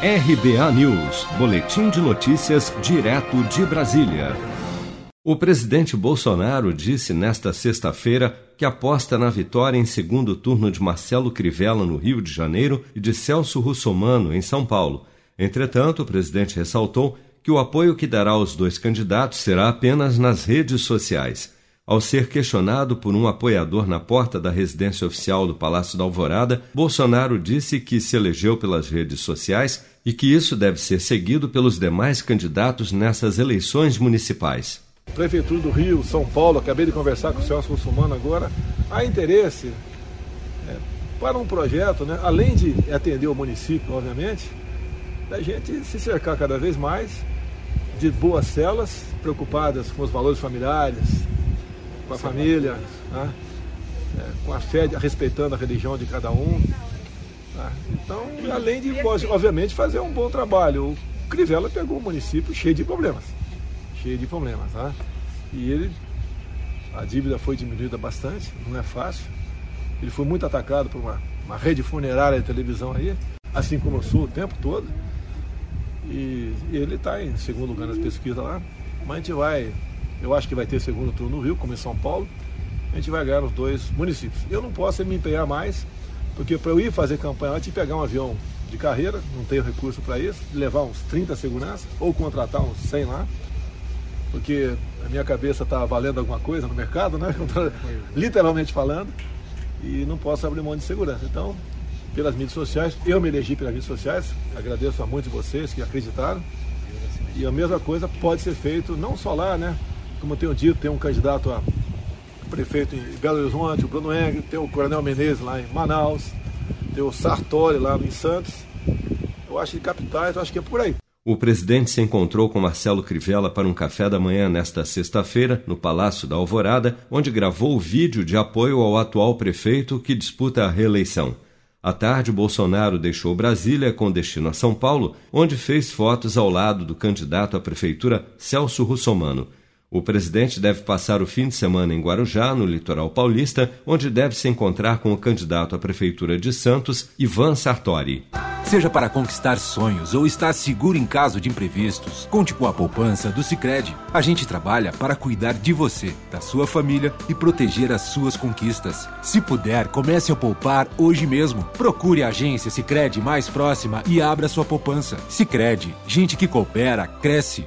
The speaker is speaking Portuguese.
RBA News, Boletim de Notícias, direto de Brasília. O presidente Bolsonaro disse nesta sexta-feira que aposta na vitória em segundo turno de Marcelo Crivella no Rio de Janeiro e de Celso Russomano em São Paulo. Entretanto, o presidente ressaltou que o apoio que dará aos dois candidatos será apenas nas redes sociais. Ao ser questionado por um apoiador na porta da residência oficial do Palácio da Alvorada, Bolsonaro disse que se elegeu pelas redes sociais e que isso deve ser seguido pelos demais candidatos nessas eleições municipais. Prefeitura do Rio, São Paulo, acabei de conversar com o Celso Russumano agora, há interesse é, para um projeto, né, além de atender o município, obviamente, da gente se cercar cada vez mais de boas celas, preocupadas com os valores familiares, com a família, né? é, com a fé, respeitando a religião de cada um. Né? Então, além de, obviamente, fazer um bom trabalho. O Crivella pegou um município cheio de problemas. Cheio de problemas. Tá? E ele, a dívida foi diminuída bastante, não é fácil. Ele foi muito atacado por uma, uma rede funerária de televisão aí, assim como eu sou o tempo todo. E ele está em segundo lugar nas pesquisas lá. Mas a gente vai eu acho que vai ter segundo turno no Rio, como em São Paulo. A gente vai ganhar os dois municípios. Eu não posso me empenhar mais, porque para eu ir fazer campanha antes de pegar um avião de carreira, não tenho recurso para isso, levar uns 30 seguranças ou contratar uns 100 lá, porque a minha cabeça está valendo alguma coisa no mercado, né? literalmente falando, e não posso abrir mão de segurança. Então, pelas mídias sociais, eu me elegi pelas mídias sociais, agradeço a muitos de vocês que acreditaram, e a mesma coisa pode ser feito não só lá, né? Como eu tenho dito, tem um candidato a prefeito em Belo Horizonte, o Bruno Engel, tem o Coronel Menezes lá em Manaus, tem o Sartori lá em Santos. Eu acho que capitais, eu acho que é por aí. O presidente se encontrou com Marcelo Crivella para um café da manhã nesta sexta-feira, no Palácio da Alvorada, onde gravou o vídeo de apoio ao atual prefeito que disputa a reeleição. À tarde, Bolsonaro deixou Brasília com destino a São Paulo, onde fez fotos ao lado do candidato à prefeitura Celso Russomano. O presidente deve passar o fim de semana em Guarujá, no litoral paulista, onde deve se encontrar com o candidato à prefeitura de Santos, Ivan Sartori. Seja para conquistar sonhos ou estar seguro em caso de imprevistos, conte com a poupança do Sicredi. A gente trabalha para cuidar de você, da sua família e proteger as suas conquistas. Se puder, comece a poupar hoje mesmo. Procure a agência Sicredi mais próxima e abra sua poupança. Sicredi, gente que coopera cresce